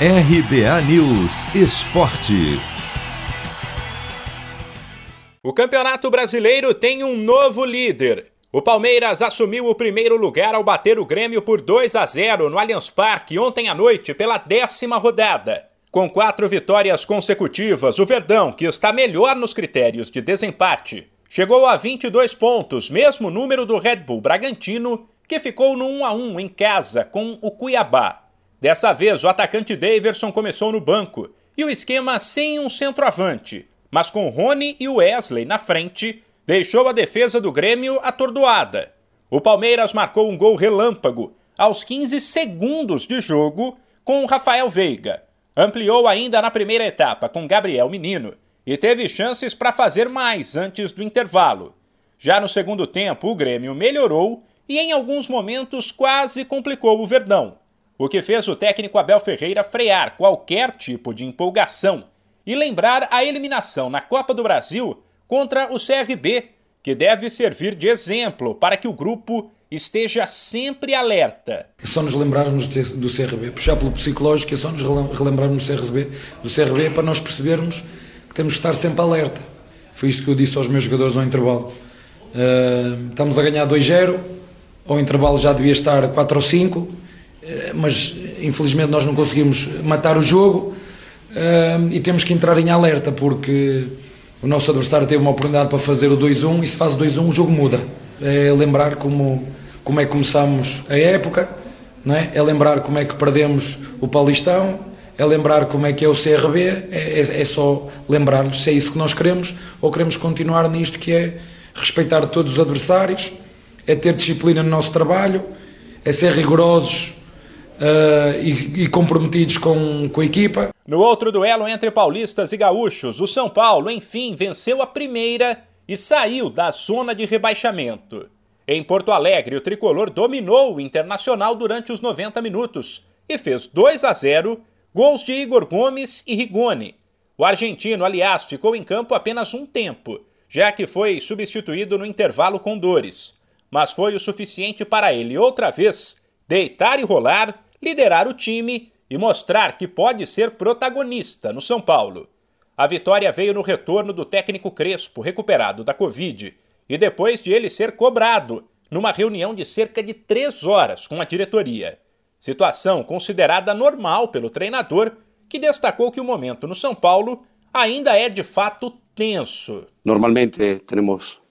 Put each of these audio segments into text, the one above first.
RBA News Esporte. O Campeonato Brasileiro tem um novo líder. O Palmeiras assumiu o primeiro lugar ao bater o Grêmio por 2 a 0 no Allianz Parque ontem à noite pela décima rodada. Com quatro vitórias consecutivas, o Verdão, que está melhor nos critérios de desempate, chegou a 22 pontos, mesmo número do Red Bull Bragantino, que ficou no 1 a 1 em casa com o Cuiabá. Dessa vez, o atacante Daverson começou no banco e o esquema sem um centroavante, mas com Rony e Wesley na frente, deixou a defesa do Grêmio atordoada. O Palmeiras marcou um gol relâmpago aos 15 segundos de jogo com Rafael Veiga. Ampliou ainda na primeira etapa com Gabriel Menino e teve chances para fazer mais antes do intervalo. Já no segundo tempo, o Grêmio melhorou e em alguns momentos quase complicou o Verdão o que fez o técnico Abel Ferreira frear qualquer tipo de empolgação e lembrar a eliminação na Copa do Brasil contra o CRB, que deve servir de exemplo para que o grupo esteja sempre alerta. É só nos lembrarmos do CRB, puxar pelo psicológico, é só nos relembrarmos do CRB, do CRB para nós percebermos que temos de estar sempre alerta. Foi isto que eu disse aos meus jogadores ao intervalo. Uh, estamos a ganhar 2-0, ao intervalo já devia estar 4 ou 5, eh, mas infelizmente nós não conseguimos matar o jogo eh, e temos que entrar em alerta porque o nosso adversário teve uma oportunidade para fazer o 2-1 e se faz o 2-1 o jogo muda. É lembrar como, como é que começamos a época, não é? é lembrar como é que perdemos o Paulistão, é lembrar como é que é o CRB, é, é, é só lembrar-lhes se é isso que nós queremos ou queremos continuar nisto que é respeitar todos os adversários, é ter disciplina no nosso trabalho, é ser rigorosos Uh, e, e, comprometidos com, com a equipa. No outro duelo entre paulistas e gaúchos, o São Paulo, enfim, venceu a primeira e saiu da zona de rebaixamento. Em Porto Alegre, o tricolor dominou o Internacional durante os 90 minutos e fez 2 a 0, gols de Igor Gomes e Rigoni. O argentino, aliás, ficou em campo apenas um tempo, já que foi substituído no intervalo com dores. Mas foi o suficiente para ele, outra vez, deitar e rolar liderar o time e mostrar que pode ser protagonista no São Paulo. A vitória veio no retorno do técnico Crespo, recuperado da Covid, e depois de ele ser cobrado numa reunião de cerca de três horas com a diretoria. Situação considerada normal pelo treinador, que destacou que o momento no São Paulo ainda é de fato tenso. Normalmente temos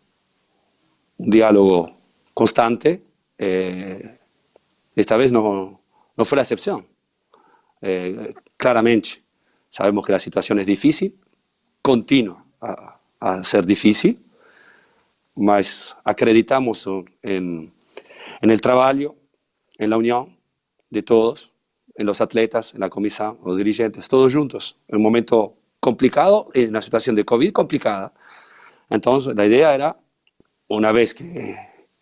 um diálogo constante. Eh, esta vez não no fue la excepción. Eh, claramente sabemos que la situación es difícil, continúa a, ser difícil, mas acreditamos en, en, el trabajo, en la unión de todos, en los atletas, en la comisión, los dirigentes, todos juntos, en un momento complicado, en una situación de COVID complicada. Entonces, la idea era, una vez que,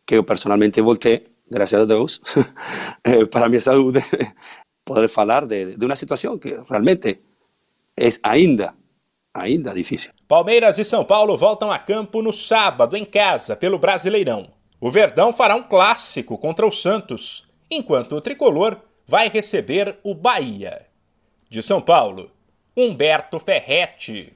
que yo personalmente volteé, gracias a Deus, eh, para minha saúde, poder falar de, de uma situação que realmente é ainda, ainda difícil. Palmeiras e São Paulo voltam a campo no sábado, em casa, pelo Brasileirão. O Verdão fará um clássico contra o Santos, enquanto o tricolor vai receber o Bahia. De São Paulo, Humberto Ferretti.